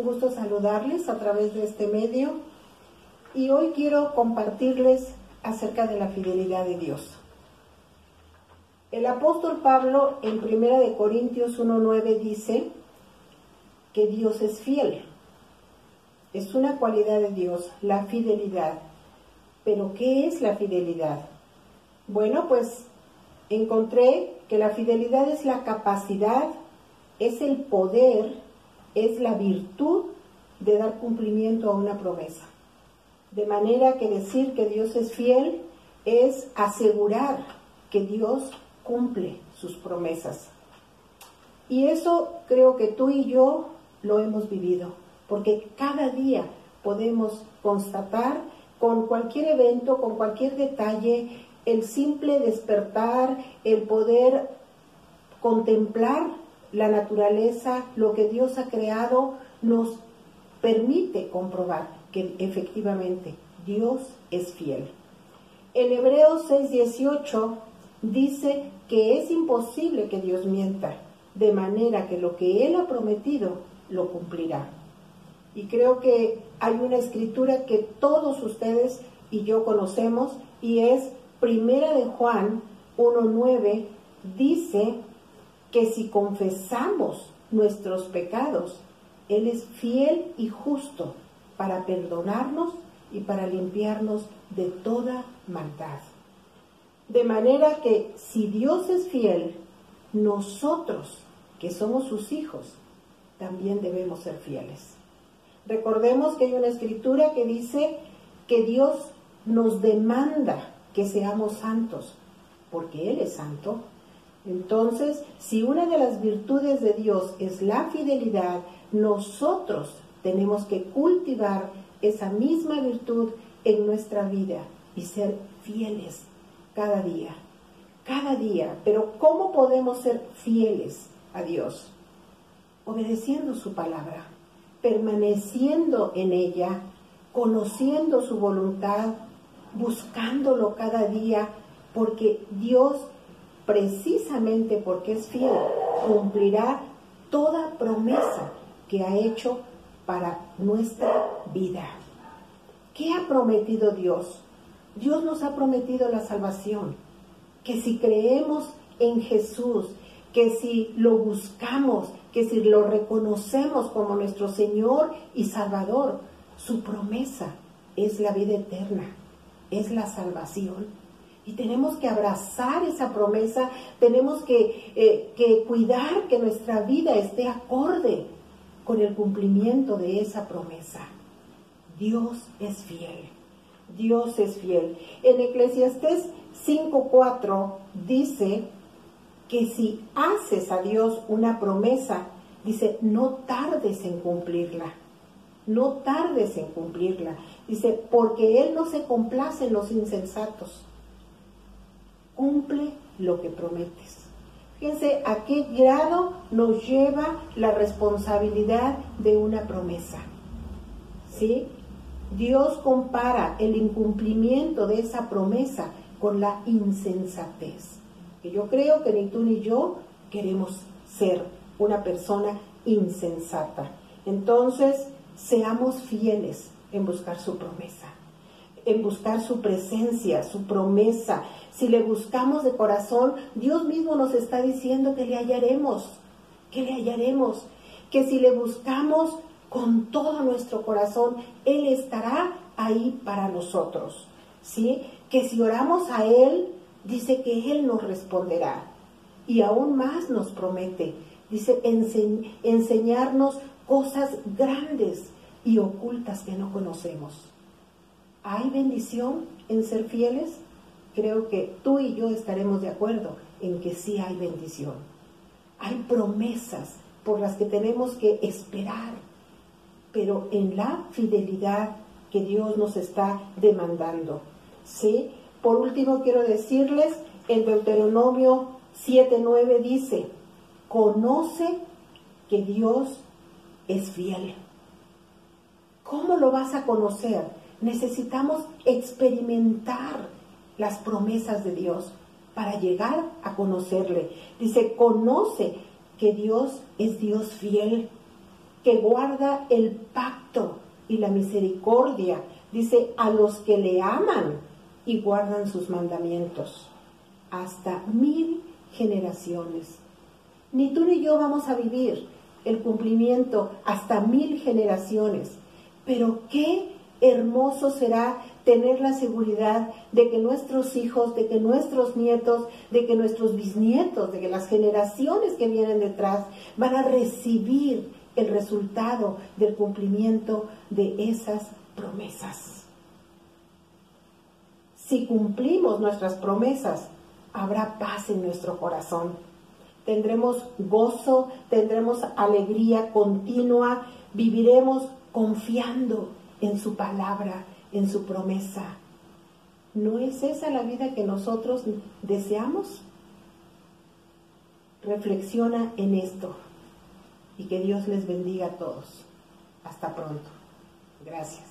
un gusto saludarles a través de este medio y hoy quiero compartirles acerca de la fidelidad de Dios. El apóstol Pablo en 1 de Corintios 1:9 dice que Dios es fiel. Es una cualidad de Dios, la fidelidad. Pero ¿qué es la fidelidad? Bueno, pues encontré que la fidelidad es la capacidad, es el poder, es la virtud de dar cumplimiento a una promesa. De manera que decir que Dios es fiel es asegurar que Dios cumple sus promesas. Y eso creo que tú y yo lo hemos vivido, porque cada día podemos constatar con cualquier evento, con cualquier detalle, el simple despertar, el poder contemplar la naturaleza, lo que Dios ha creado, nos permite comprobar que efectivamente Dios es fiel. En Hebreos 6:18 dice que es imposible que Dios mienta, de manera que lo que Él ha prometido lo cumplirá. Y creo que hay una escritura que todos ustedes y yo conocemos y es Primera de Juan 1.9, dice que si confesamos nuestros pecados, Él es fiel y justo para perdonarnos y para limpiarnos de toda maldad. De manera que si Dios es fiel, nosotros, que somos sus hijos, también debemos ser fieles. Recordemos que hay una escritura que dice que Dios nos demanda que seamos santos, porque Él es santo. Entonces, si una de las virtudes de Dios es la fidelidad, nosotros tenemos que cultivar esa misma virtud en nuestra vida y ser fieles cada día, cada día. Pero ¿cómo podemos ser fieles a Dios? Obedeciendo su palabra, permaneciendo en ella, conociendo su voluntad, buscándolo cada día, porque Dios, precisamente porque es fiel, cumplirá toda promesa que ha hecho para nuestra vida. ¿Qué ha prometido Dios? Dios nos ha prometido la salvación, que si creemos en Jesús, que si lo buscamos, que si lo reconocemos como nuestro Señor y Salvador, su promesa es la vida eterna, es la salvación. Y tenemos que abrazar esa promesa, tenemos que, eh, que cuidar que nuestra vida esté acorde con el cumplimiento de esa promesa. Dios es fiel. Dios es fiel. En Eclesiastés 5.4 dice que si haces a Dios una promesa, dice, no tardes en cumplirla. No tardes en cumplirla. Dice, porque Él no se complace en los insensatos. Cumple lo que prometes. Fíjense a qué grado nos lleva la responsabilidad de una promesa. ¿Sí? Dios compara el incumplimiento de esa promesa con la insensatez. Que yo creo que ni tú ni yo queremos ser una persona insensata. Entonces, seamos fieles en buscar su promesa, en buscar su presencia, su promesa. Si le buscamos de corazón, Dios mismo nos está diciendo que le hallaremos, que le hallaremos, que si le buscamos con todo nuestro corazón, Él estará ahí para nosotros. ¿Sí? Que si oramos a Él, dice que Él nos responderá. Y aún más nos promete, dice, enseñarnos cosas grandes y ocultas que no conocemos. ¿Hay bendición en ser fieles? Creo que tú y yo estaremos de acuerdo en que sí hay bendición. Hay promesas por las que tenemos que esperar pero en la fidelidad que Dios nos está demandando. ¿Sí? Por último, quiero decirles, en Deuteronomio 7:9 dice, conoce que Dios es fiel. ¿Cómo lo vas a conocer? Necesitamos experimentar las promesas de Dios para llegar a conocerle. Dice, conoce que Dios es Dios fiel que guarda el pacto y la misericordia, dice, a los que le aman y guardan sus mandamientos, hasta mil generaciones. Ni tú ni yo vamos a vivir el cumplimiento hasta mil generaciones, pero qué hermoso será tener la seguridad de que nuestros hijos, de que nuestros nietos, de que nuestros bisnietos, de que las generaciones que vienen detrás van a recibir el resultado del cumplimiento de esas promesas. Si cumplimos nuestras promesas, habrá paz en nuestro corazón. Tendremos gozo, tendremos alegría continua, viviremos confiando en su palabra, en su promesa. ¿No es esa la vida que nosotros deseamos? Reflexiona en esto y que Dios les bendiga a todos. Hasta pronto. Gracias.